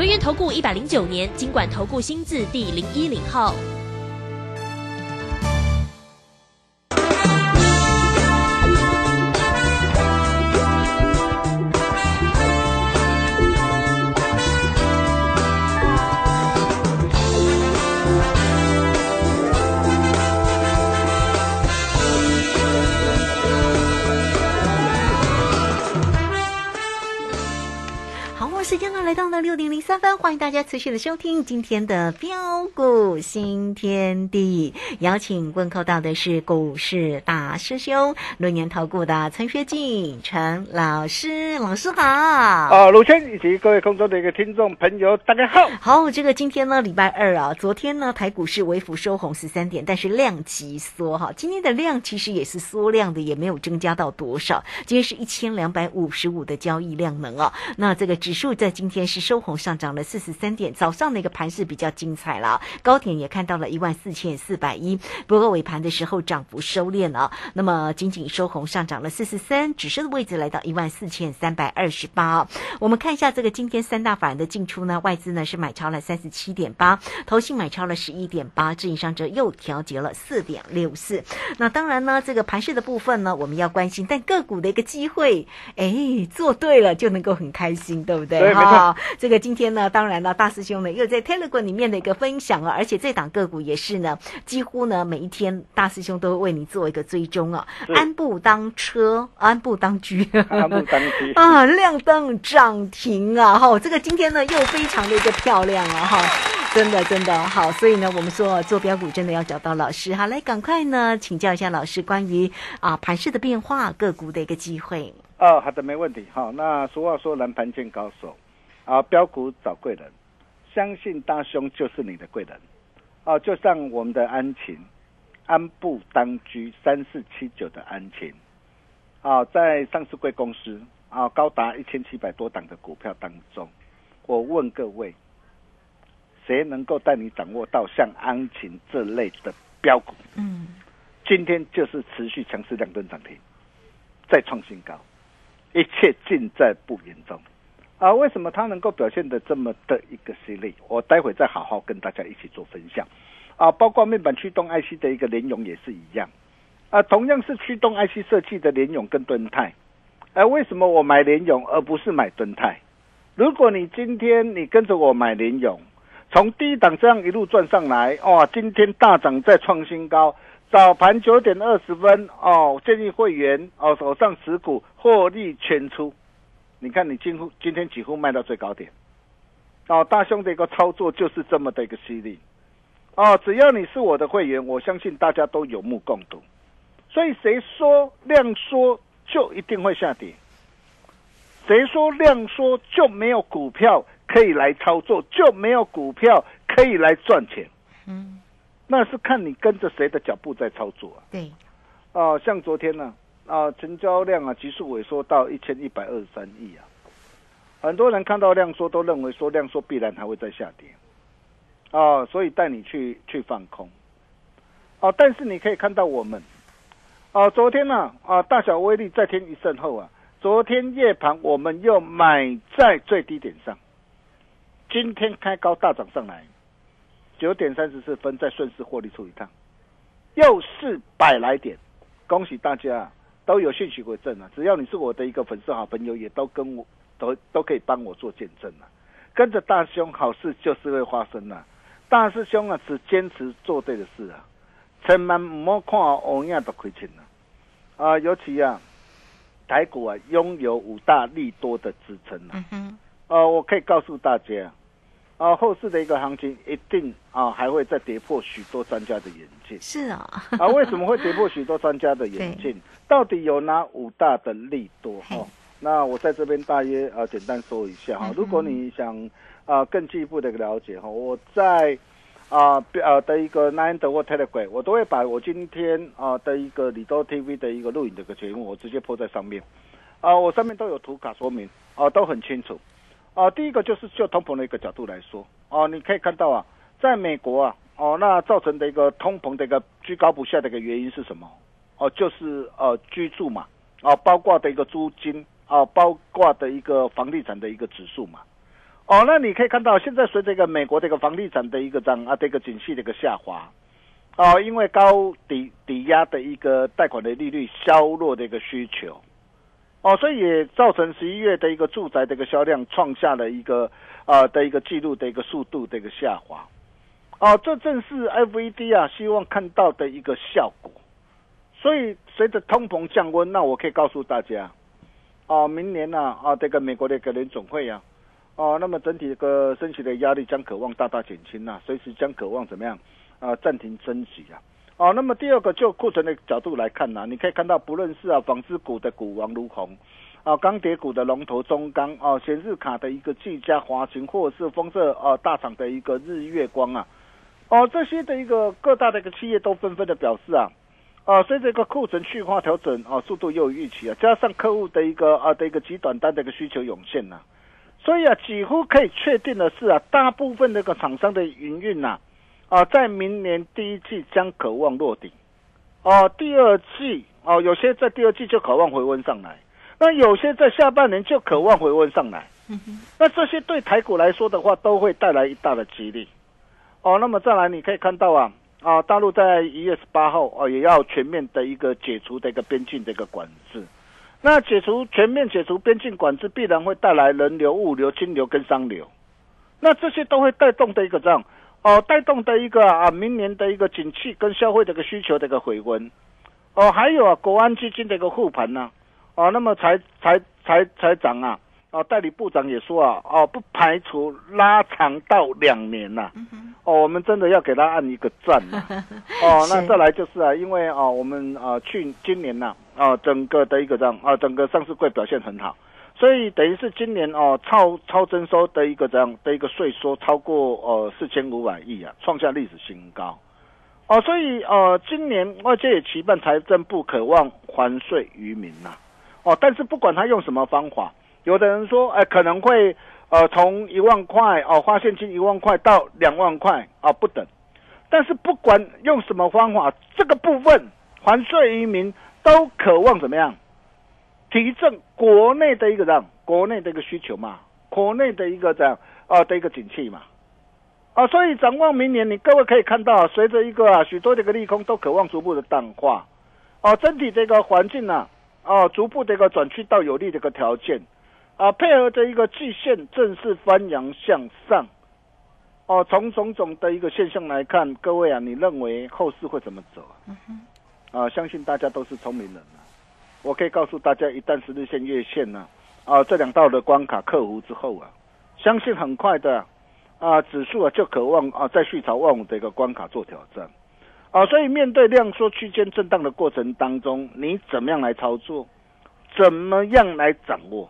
轮源投顾一百零九年经管投顾新字第零一零号。间呢来到了六点零三分，欢迎大家持续的收听今天的标股新天地。邀请问候到的是股市大师兄轮年投顾的陈学进陈老师，老师好。啊，卢轩以及各位空中的一个听众朋友，大家好。好，这个今天呢礼拜二啊，昨天呢台股市微幅收红十三点，但是量级缩哈。今天的量其实也是缩量的，也没有增加到多少。今天是一千两百五十五的交易量能啊。那这个指数。在今天是收红上涨了四十三点，早上的一个盘势比较精彩了，高点也看到了一万四千四百一，不过尾盘的时候涨幅收敛了，那么仅仅收红上涨了四十三，指数的位置来到一万四千三百二十八。我们看一下这个今天三大法人的进出呢，外资呢是买超了三十七点八，投信买超了十一点八，自营商则又调节了四点六四。那当然呢，这个盘势的部分呢，我们要关心，但个股的一个机会，哎，做对了就能够很开心，对不对？好，这个今天呢，当然了，大师兄呢又在 Telegram 里面的一个分享啊，而且这档个股也是呢，几乎呢每一天大师兄都会为你做一个追踪啊，安步当车，安步当车，安步当车。啊，亮灯涨停啊，哈，这个今天呢又非常的一个漂亮啊，哈，真的真的好，所以呢，我们说做标股真的要找到老师，好，来赶快呢请教一下老师关于啊盘势的变化，个股的一个机会。哦，好的，没问题。好，那俗话说，蓝盘见高手，啊，标股找贵人，相信大兄就是你的贵人。哦，就像我们的安琴，安步当居三四七九的安晴，啊，在上市贵公司啊，高达一千七百多档的股票当中，我问各位，谁能够带你掌握到像安琴这类的标股？嗯，今天就是持续强势两吨涨停，再创新高。一切尽在不言中，啊，为什么它能够表现的这么的一个犀利？我待会再好好跟大家一起做分享，啊，包括面板驱动 IC 的一个联咏也是一样，啊，同样是驱动 IC 设计的联咏跟敦泰，哎，为什么我买联咏而不是买敦泰？如果你今天你跟着我买联咏，从低档这样一路赚上来，哇，今天大涨再创新高。早盘九点二十分哦，建议会员哦手上持股获利全出。你看，你几乎今天几乎卖到最高点哦。大兄的一个操作就是这么的一个犀利哦。只要你是我的会员，我相信大家都有目共睹。所以谁说量缩就一定会下跌？谁说量缩就没有股票可以来操作，就没有股票可以来赚钱？嗯。那是看你跟着谁的脚步在操作啊？对，啊，像昨天呢，啊，啊成交量啊急速萎缩到一千一百二十三亿啊，很多人看到量缩都认为说量缩必然还会再下跌，啊，所以带你去去放空，啊，但是你可以看到我们，啊，昨天呢，啊，大小威力再添一胜后啊，昨天夜盘我们又买在最低点上，今天开高大涨上来。九点三十四分，再顺势获利出一趟，又是百来点，恭喜大家都有信息为证啊！只要你是我的一个粉丝好朋友，也都跟我都都可以帮我做见证啊！跟着大兄，好事就是会发生啊！大师兄啊，只坚持做对的事啊，千万唔好看欧亚都亏钱了啊！尤其啊，台股啊，拥有五大利多的支撑啊！呃，我可以告诉大家。啊，后市的一个行情一定啊还会再跌破许多专家的眼镜。是啊，啊为什么会跌破许多专家的眼镜？到底有哪五大的利多哈？那我在这边大约啊简单说一下哈。如果你想啊更进一步的了解哈，我在啊呃的一个 Nine 的或 Telegram，我都会把我今天啊的一个李多 TV 的一个录影的一个节目，我直接播在上面。啊，我上面都有图卡说明，啊，都很清楚。啊，第一个就是就通膨的一个角度来说，哦，你可以看到啊，在美国啊，哦，那造成的一个通膨的一个居高不下的一个原因是什么？哦，就是呃居住嘛，啊，包括的一个租金，啊，包括的一个房地产的一个指数嘛。哦，那你可以看到，现在随着一个美国这个房地产的一个涨啊，这个景气的一个下滑，哦，因为高抵抵押的一个贷款的利率削弱的一个需求，哦，所以也造成十一月的一个住宅的一个销量创下了一个啊的一个记录的一个速度的一个下滑，哦，这正是 FED 啊希望看到的一个效果。所以随着通膨降温，那我可以告诉大家，哦，明年呢啊这个美国的一个联总会啊。哦，那么整体个升息的压力将渴望大大减轻呐，随时将渴望怎么样啊？暂停升息啊！哦，那么第二个就库存的角度来看呢，你可以看到，不论是啊纺织股的股王如虹，啊钢铁股的龙头中钢，哦显示卡的一个技嘉、华擎，或者是丰色啊大厂的一个日月光啊，哦这些的一个各大的一个企业都纷纷的表示啊，啊随着一个库存去化调整啊速度又有预期啊，加上客户的一个啊的一个极短单的一个需求涌现呐。所以啊，几乎可以确定的是啊，大部分那个厂商的营运呐，啊，在明年第一季将渴望落顶，哦，第二季哦，有些在第二季就渴望回温上来，那有些在下半年就渴望回温上来，那这些对台股来说的话，都会带来一大的激励，哦，那么再来你可以看到啊，啊，大陆在一月十八号哦，也要全面的一个解除的一个边境的一个管制。那解除全面解除边境管制，必然会带来人流、物流、金流跟商流，那这些都会带动的一个这样哦，带动的一个啊，明年的一个景气跟消费的一个需求的一个回温哦，还有啊，国安基金的一个护盘呢哦，那么才才才才涨啊。哦，代理部长也说啊，哦，不排除拉长到两年呐。哦，我们真的要给他按一个赞呐。哦，那再来就是啊，因为啊，我们啊去今年呐，啊整个的一个这样啊，整个上市柜表现很好，所以等于是今年哦超超征收的一个这样的一个税收超过呃四千五百亿啊，创下历史新高。哦，所以呃今年外界也期盼财政部渴望还税于民呐。哦，但是不管他用什么方法。有的人说，哎，可能会，呃，从一万块哦，花现金一万块到两万块啊，不等。但是不管用什么方法，这个部分还税于民，都渴望怎么样？提振国内的一个这样，国内的一个需求嘛，国内的一个这样啊的一个景气嘛，啊，所以展望明年，你各位可以看到，随着一个啊许多的一个利空都渴望逐步的淡化，哦，整体这个环境呢，哦，逐步的一个转趋到有利的一个条件。啊，配合着一个季线正式翻扬向上，哦，从种种的一个现象来看，各位啊，你认为后市会怎么走啊？啊，相信大家都是聪明人啊。我可以告诉大家，一旦十日线、月线呢，啊，这两道的关卡克服之后啊，相信很快的啊，指数啊就渴望啊在续朝万五的一个关卡做挑战，啊，所以面对量缩区间震荡的过程当中，你怎么样来操作？怎么样来掌握？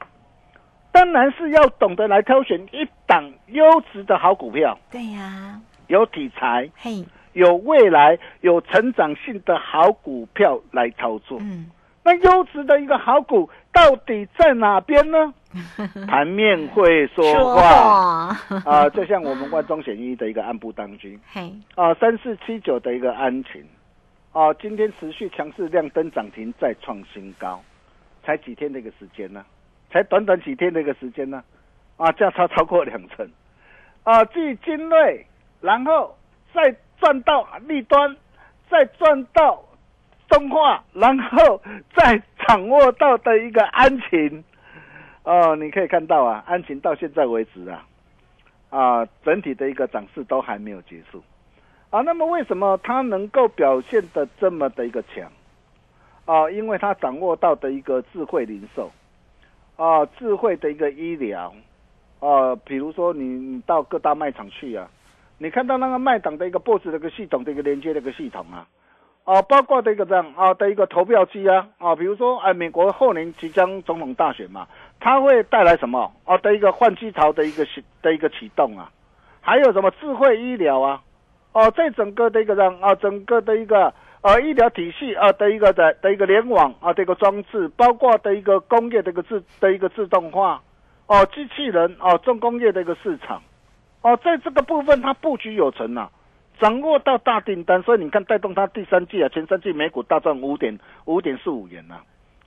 当然是要懂得来挑选一档优质的好股票。对呀，有题材，嘿，有未来、有成长性的好股票来操作。嗯，那优质的一个好股到底在哪边呢？盘面会说话。啊，就像我们万中选一的一个安部当军，嘿，啊，三四七九的一个安晴，啊，今天持续强势亮灯涨停再创新高，才几天的一个时间呢？才短短几天的一个时间呢，啊，价差超过两成，啊，继精锐，然后再赚到立端，再赚到动画，然后再掌握到的一个安晴，哦，你可以看到啊，安晴到现在为止啊，啊，整体的一个涨势都还没有结束，啊，那么为什么它能够表现的这么的一个强？啊，因为它掌握到的一个智慧零售。啊，智慧的一个医疗，啊，比如说你你到各大卖场去啊，你看到那个卖档的一个 BOSS 的一个系统的一个连接的一个系统啊，啊，包括的一个这样啊的一个投票机啊，啊，比如说哎，美国后年即将总统大选嘛，它会带来什么？啊的一个换机潮的一个的一个启动啊，还有什么智慧医疗啊，哦，在整个的一个这样啊，整个的一个呃医疗体系啊的一个的的一个联网啊的一个装置，包括的一个工业的一个自的一个自动化，哦，机器人哦，重工业的一个市场，哦，在这个部分它布局有成啊，掌握到大订单，所以你看带动它第三季啊，前三季每股大赚五点五点四五元呐，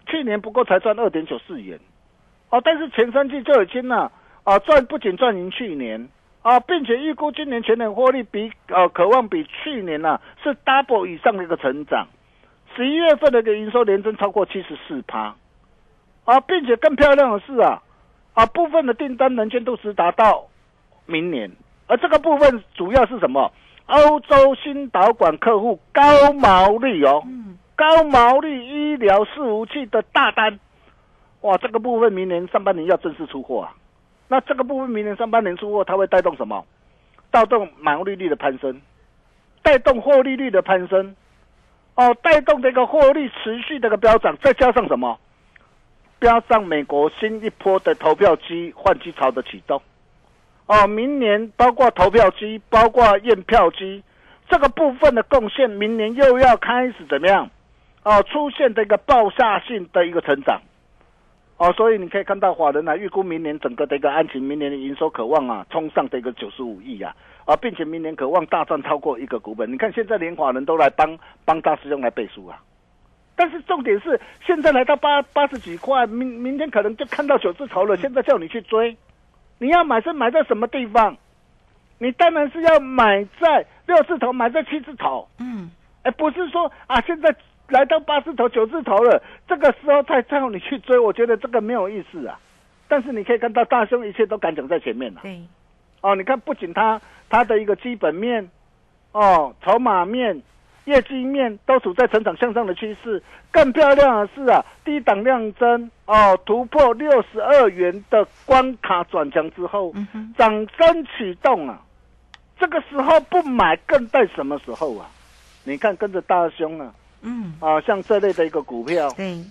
去年不过才赚二点九四元，哦，但是前三季就已经呢。啊，赚不仅赚赢去年啊，并且预估今年全年获利比呃，渴望比去年呢是 double 以上的一个成长。十一月份的一个营收连增超过七十四趴，啊，并且更漂亮的是啊，啊部分的订单能见度是达到明年，而这个部分主要是什么？欧洲新导管客户高毛利哦，高毛利医疗伺服器的大单，哇，这个部分明年上半年要正式出货啊。那这个部分明年上半年出货，它会带动什么？带动毛利率的攀升，带动获利率的攀升，哦，带动这个获利持续这个飙涨，再加上什么？飙上美国新一波的投票机换机潮的启动，哦，明年包括投票机，包括验票机这个部分的贡献，明年又要开始怎么样？哦，出现这个爆炸性的一个成长。哦，所以你可以看到华人啊，预估明年整个的一个安情，明年的营收渴望啊，冲上的一个九十五亿啊，啊，并且明年渴望大赚超过一个股本。你看现在连华人都来帮帮大师兄来背书啊，但是重点是现在来到八八十几块，明明天可能就看到九字头了。现在叫你去追，你要买是买在什么地方？你当然是要买在六字头，买在七字头。嗯，哎，不是说啊，现在。来到八字头、九字头了，这个时候再叫你去追，我觉得这个没有意思啊。但是你可以看到大兄一切都敢讲在前面了。对，哦，你看不仅他他的一个基本面，哦，筹码面、业绩面都处在成长向上的趋势。更漂亮的是啊，低档量增哦，突破六十二元的关卡转强之后，涨升启动啊。这个时候不买，更待什么时候啊？你看跟着大兄啊。嗯啊，像这类的一个股票，对，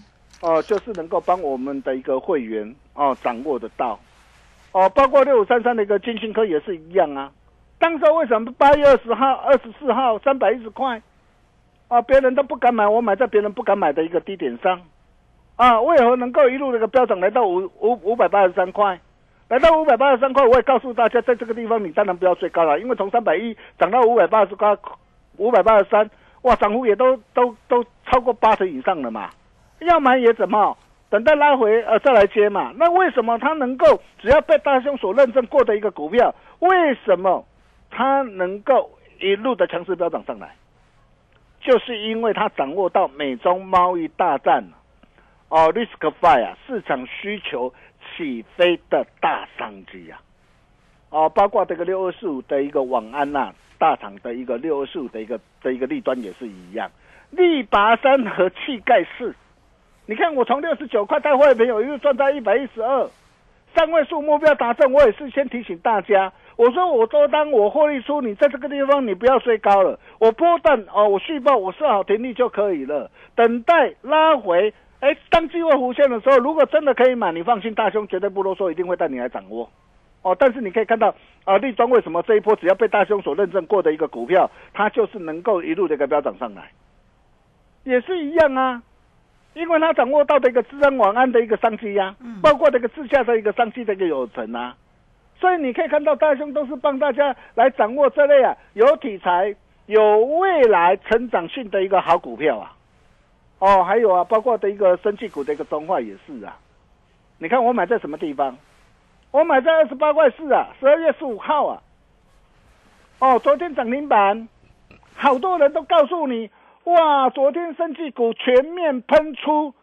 哦，就是能够帮我们的一个会员哦掌握得到，哦，包括六五三三的一个金星科也是一样啊。当时为什么八月二十号、二十四号三百一十块，啊，别人都不敢买，我买在别人不敢买的一个低点上，啊，为何能够一路这个飙涨来到五五五百八十三块，来到五百八十三块，我也告诉大家，在这个地方你当然不要追高了，因为从三百一涨到五百八十块，五百八十三。哇，涨幅也都都都超过八成以上了嘛，要买也怎么等待拉回呃再来接嘛？那为什么它能够只要被大兄所认证过的一个股票，为什么它能够一路的强势飙涨上来？就是因为他掌握到美中贸易大战哦，risk fire 啊，市场需求起飞的大商机呀，哦，包括这个六二四五的一个网安呐。大厂的一个六二四五的一个的一个利端也是一样，力拔山和气盖世。你看我从六十九块带货的朋友，又赚到一百一十二，三位数目标达成。我也是先提醒大家，我说我多单我获利出，你在这个地方你不要追高了，我波段哦，我续报我设好停利就可以了，等待拉回。哎，当机会浮现的时候，如果真的可以买，你放心，大兄绝对不啰嗦，一定会带你来掌握。哦，但是你可以看到啊，立庄为什么这一波只要被大兄所认证过的一个股票，它就是能够一路的一个飙涨上来，也是一样啊，因为它掌握到的一个治安晚安的一个商机呀，包括这个自驾的一个商机的一个有成啊，所以你可以看到大兄都是帮大家来掌握这类啊有题材、有未来成长性的一个好股票啊，哦，还有啊，包括的一个生气股的一个中化也是啊，你看我买在什么地方？我买在二十八块四啊，十二月十五号啊。哦，昨天涨停板，好多人都告诉你，哇，昨天升气股全面喷出，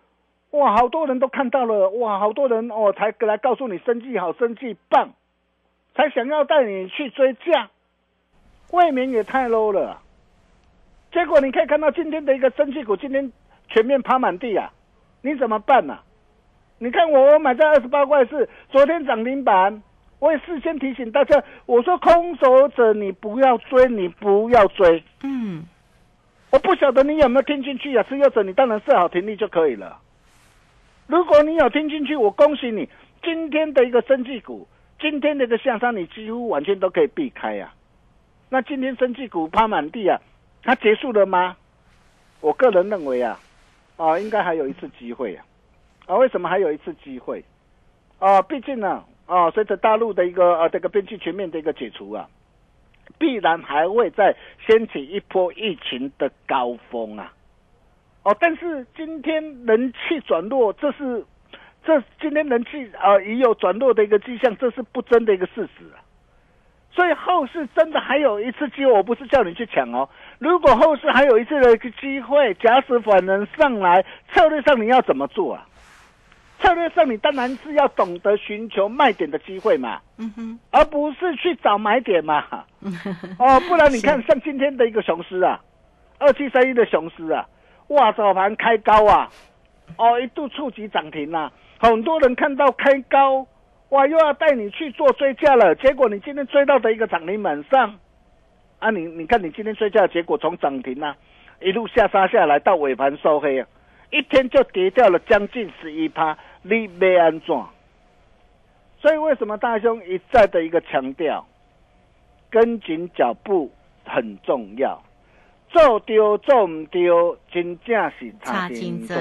哇，好多人都看到了，哇，好多人哦才来告诉你升气好，升气棒，才想要带你去追价，未免也太 low 了。结果你可以看到今天的一个升绩股，今天全面趴满地啊，你怎么办呢？你看我，我买在二十八块四，昨天涨停板，我也事先提醒大家，我说空手者你不要追，你不要追。嗯，我不晓得你有没有听进去啊？持有者你当然设好停利就可以了。如果你有听进去，我恭喜你，今天的一个升绩股，今天的一个下山，你几乎完全都可以避开呀。那今天生技股趴满地啊，它结束了吗？我个人认为啊，啊，应该还有一次机会啊，啊，为什么还有一次机会？啊，毕竟呢，啊，随着大陆的一个呃这个边境全面的一个解除啊，必然还会再掀起一波疫情的高峰啊。哦，但是今天人气转弱，这是这今天人气啊已有转弱的一个迹象，这是不争的一个事实啊。所以后市真的还有一次机会，我不是叫你去抢哦。如果后市还有一次的一个机会，假使反能上来，策略上你要怎么做啊？策略上你当然是要懂得寻求卖点的机会嘛，嗯哼，而不是去找买点嘛。哦，不然你看像今天的一个雄狮啊，二七三一的雄狮啊。哇，早盘开高啊，哦，一度触及涨停啊，很多人看到开高，哇，又要带你去做追加了。结果你今天追到的一个涨停板上，啊，你你看你今天追加的结果，从涨停啊一路下杀下来到尾盘收黑啊，一天就跌掉了将近十一趴，你没安装。所以为什么大兄一再的一个强调，跟紧脚步很重要。做丢做唔丢，真正是差劲多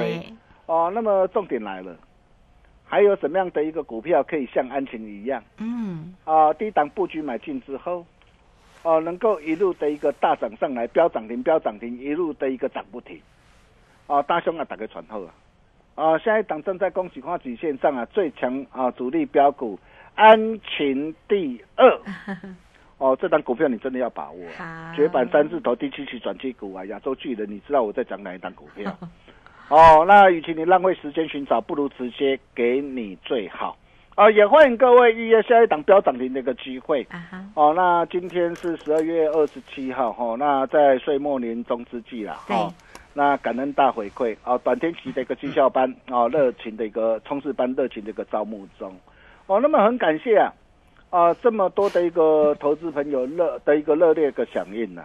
哦。那么重点来了，还有什么样的一个股票可以像安晴一样？嗯，啊，低档布局买进之后，哦，能够一路的一个大涨上来，飙涨停，飙涨停，一路的一个涨不停。哦，大兄啊，打个传后啊，啊，下一档正在恭喜花曲线上啊，最强啊主力标股安晴第二。哦，这档股票你真的要把握，绝版三字头第七期转机股啊，亚洲巨人，你知道我在讲哪一档股票？哦，那与其你浪费时间寻找，不如直接给你最好。啊，也欢迎各位预约下一档标涨停的一个机会。啊哦，那今天是十二月二十七号，哈，那在岁末年终之际啦，哈，那感恩大回馈，哦，短天期的一个绩效班，哦，热情的一个冲刺班，热情的一个招募中，哦，那么很感谢啊。啊，这么多的一个投资朋友热的一个热烈的响应呐，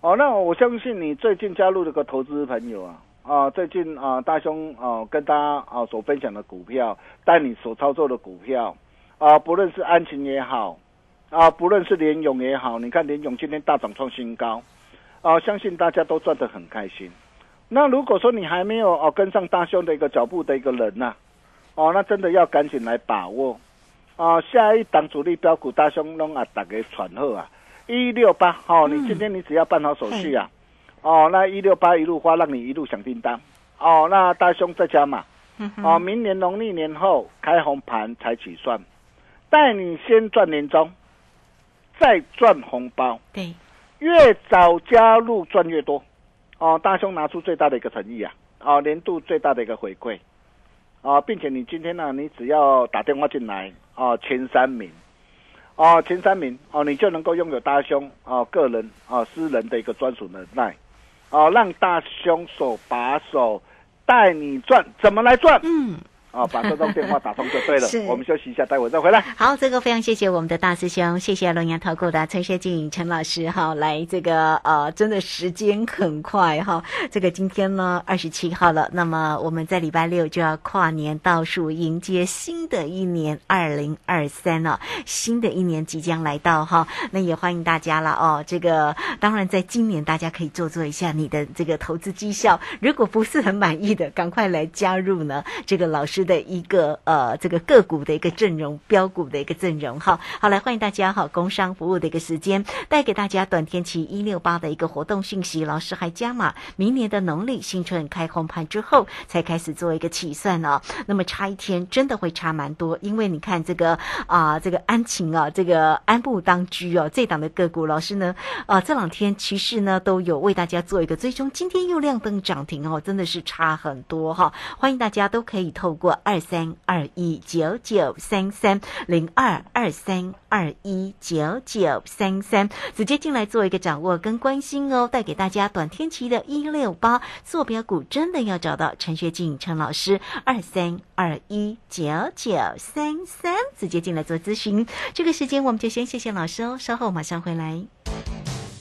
哦，那我相信你最近加入这个投资朋友啊，啊，最近啊，大兄啊，跟大家啊所分享的股票，带你所操作的股票啊，不论是安晴也好，啊，不论是联勇也好，你看联勇今天大涨创新高，啊，相信大家都赚得很开心。那如果说你还没有哦跟上大兄的一个脚步的一个人呐，哦，那真的要赶紧来把握。啊，下一档主力标股大兄弄啊，打给传后啊，一六八，好，你今天你只要办好手续啊，哦，那一六八一路花，让你一路响叮当，哦，那大兄在家嘛，哦，明年农历年后开红盘才起算，带你先赚年终，再赚红包，对，越早加入赚越多，哦，大兄拿出最大的一个诚意啊，哦，年度最大的一个回馈。啊，并且你今天呢，你只要打电话进来哦，前三名，哦，前三名哦，你就能够拥有大兄啊个人啊私人的一个专属能耐，哦，让大凶手把手带你转，怎么来转？嗯。哦，把这通电话打通就对了。我们休息一下，待会再回来。好，这个非常谢谢我们的大师兄，谢谢龙岩投顾的陈学静陈老师哈，来这个呃，真的时间很快哈。这个今天呢二十七号了，那么我们在礼拜六就要跨年倒数迎接新的一年二零二三了，新的一年即将来到哈，那也欢迎大家了哦。这个当然在今年大家可以做做一下你的这个投资绩效，如果不是很满意的，赶快来加入呢这个老师。的一个呃，这个个股的一个阵容，标股的一个阵容，哈，好来欢迎大家哈，工商服务的一个时间，带给大家短天期一六八的一个活动信息，老师还加码，明年的农历新春开红盘之后才开始做一个起算哦，那么差一天真的会差蛮多，因为你看这个啊，这个安晴啊，这个安步当居哦，这档的个股，老师呢啊这两天其实呢都有为大家做一个追踪，今天又亮灯涨停哦，真的是差很多哈，欢迎大家都可以透过。二三二一九九三三零二二三二一九九三三，直接进来做一个掌握跟关心哦，带给大家短天期的一六八坐标股，真的要找到陈学静陈老师二三二一九九三三，直接进来做咨询。这个时间我们就先谢谢老师哦，稍后马上回来。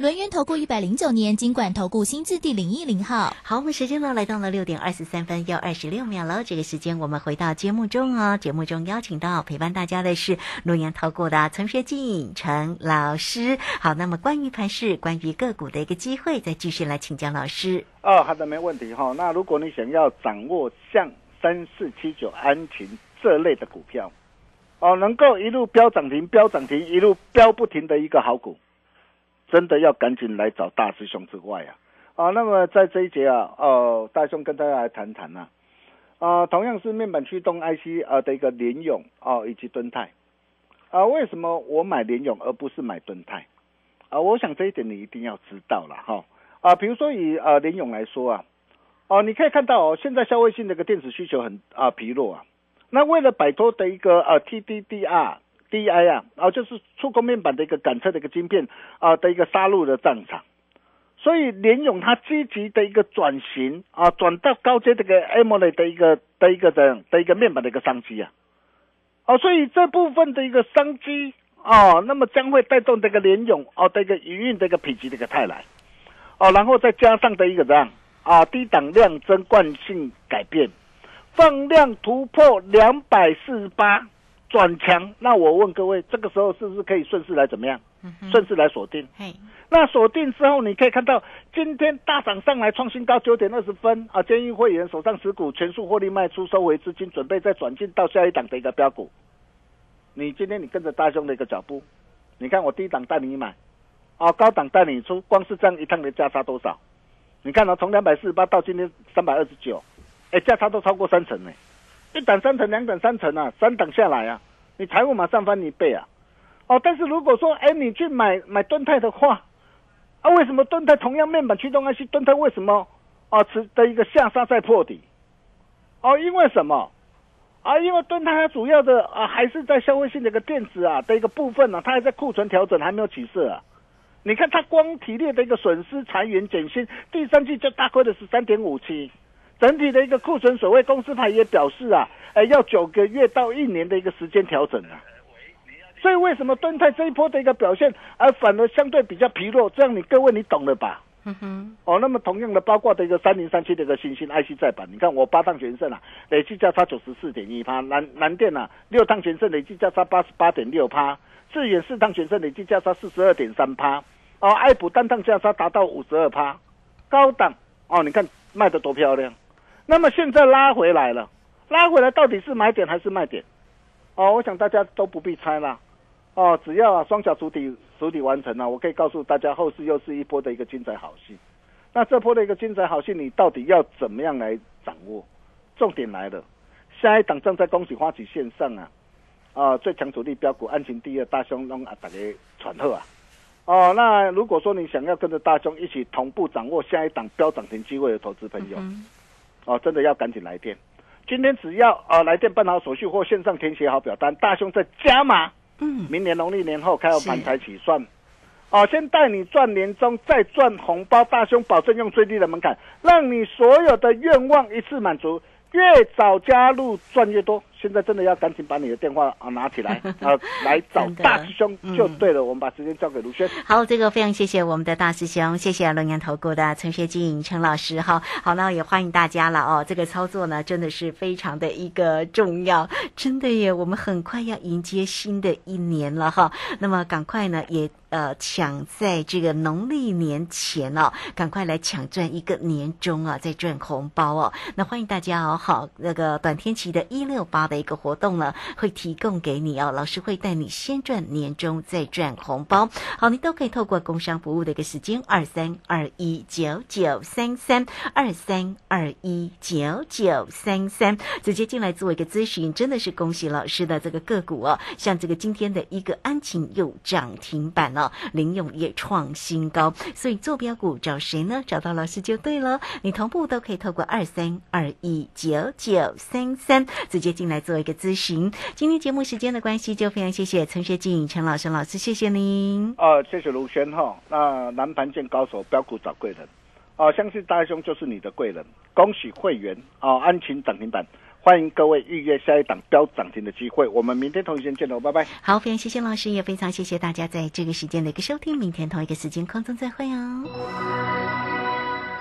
轮源投顾一百零九年金管投顾新字第零一零号。好，我们时间呢来到了六点二十三分又二十六秒了。这个时间我们回到节目中哦。节目中邀请到陪伴大家的是轮源投顾的陈学进陈老师。好，那么关于盘市、关于个股的一个机会，再继续来请教老师。哦，好的，没问题哈。那如果你想要掌握像三四七九安晴这类的股票，哦，能够一路飙涨停、飙涨停，一路飙不停的一个好股。真的要赶紧来找大师兄之外啊，啊，那么在这一节啊，哦，大兄跟大家来谈谈呐，啊，同样是面板驱动 IC 啊的一个联勇哦，以及敦泰，啊，为什么我买联勇而不是买敦泰？啊，我想这一点你一定要知道了哈，啊，比如说以啊联勇来说啊，哦，你可以看到哦，现在消费性的一个电子需求很啊疲弱啊，那为了摆脱的一个啊 TDDR。D I 啊，啊，就是触控面板的一个感测的一个晶片啊的一个杀入的战场，所以联勇它积极的一个转型啊，转到高阶这个 m o l 的一个的一个的的一个面板的一个商机啊，哦，所以这部分的一个商机哦，那么将会带动这个联勇哦的一个营运的一个否极的一个泰来，哦，然后再加上的一个这样啊低档量增惯性改变，放量突破两百四十八。转强，那我问各位，这个时候是不是可以顺势来怎么样？顺势来锁定。那锁定之后，你可以看到今天大涨上来创新高九点二十分啊！监狱会员手上持股全数获利卖出，收回资金，准备再转进到下一档的一个标股。你今天你跟着大兄的一个脚步，你看我低档带你买，啊高档带你出，光是这样一趟的价差多少？你看啊，从两百四十八到今天三百二十九，哎，价差都超过三成呢。一档三成，两档三成啊，三档下来啊，你财务马上翻一倍啊！哦，但是如果说，哎，你去买买盾泰的话，啊，为什么盾泰同样面板驱动 IC，盾泰为什么啊持的一个下杀再破底？哦，因为什么？啊，因为盾泰它主要的啊还是在消费性的一个电子啊的一个部分呢，它还在库存调整，还没有起色啊。你看它光提炼的一个损失、裁员、减薪，第三季就大亏的是三点五七。整体的一个库存所谓公司派也表示啊，哎，要九个月到一年的一个时间调整啊。所以为什么敦泰这一波的一个表现，而反而相对比较疲弱？这样你各位你懂了吧？嗯哼。哦，那么同样的，包括的一个三零三七的一个新兴 IC 再版，你看我八趟全胜啊，累计价差九十四点一趴；南南电啊，六趟全胜累计价差八十八点六趴；智远四趟全胜累计价差四十二点三趴；哦，爱普单趟价差达到五十二趴。高档哦，你看卖的多漂亮。那么现在拉回来了，拉回来到底是买点还是卖点？哦，我想大家都不必猜了。哦，只要啊双脚主体主体完成了，我可以告诉大家，后市又是一波的一个精彩好戏。那这波的一个精彩好戏，你到底要怎么样来掌握？重点来了，下一档正在恭喜花旗线上啊，啊最强主力标股，安晴第二大兄弄啊大家传贺啊。哦，那如果说你想要跟着大兄一起同步掌握下一档标涨停机会的投资朋友。哦，真的要赶紧来电！今天只要啊来电办好手续或线上填写好表单，大兄再加码。嗯，明年农历年后开盘才起算。哦，先带你赚年终，再赚红包，大兄保证用最低的门槛，让你所有的愿望一次满足。越早加入赚越多，现在真的要赶紧把你的电话啊拿起来 啊，来找大师兄就嗯对了。我们把时间交给卢轩。好，这个非常谢谢我们的大师兄，谢谢龙岩投顾的陈学进陈老师哈。好，那也欢迎大家了哦。这个操作呢，真的是非常的一个重要，真的耶，我们很快要迎接新的一年了哈。那么赶快呢，也呃抢在这个农历年前哦，赶快来抢赚一个年终啊，再赚红包哦。那欢迎大家哦，好，那个短天期的一六八的一个活动呢，会提供给你哦，老师会带你先赚年终，再赚红包。好，你都可以透过工商服务的一个时间二三二一九九三三二三二一九九三三，直接进来做一个咨询，真的是恭喜老师的这个个股哦，像这个今天的一个安晴又涨停板哦，林永也创新高，所以坐标股找谁呢？找到老师就对了，你同步都可以透过二三二一九九三三直接进来做一个咨询。今天节目时间的关系，就非常谢谢陈学静陈老师老师，谢谢您。哦，谢谢卢轩哈。那南盘见高手，标股找贵人。哦，相信大兄就是你的贵人。恭喜会员哦，安晴涨停板，欢迎各位预约下一档标涨停的机会。我们明天同一时间见喽，拜拜。好，非常谢谢老师，也非常谢谢大家在这个时间的一个收听。明天同一个时间空中再会哦。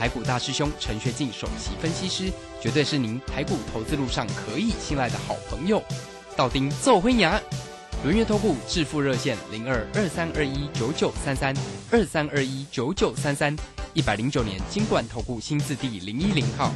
台股大师兄陈学进首席分析师，绝对是您台股投资路上可以信赖的好朋友。道丁奏灰牙。轮月投顾致富热线零二二三二一九九三三二三二一九九三三，一百零九年经管投顾新字第零一零号。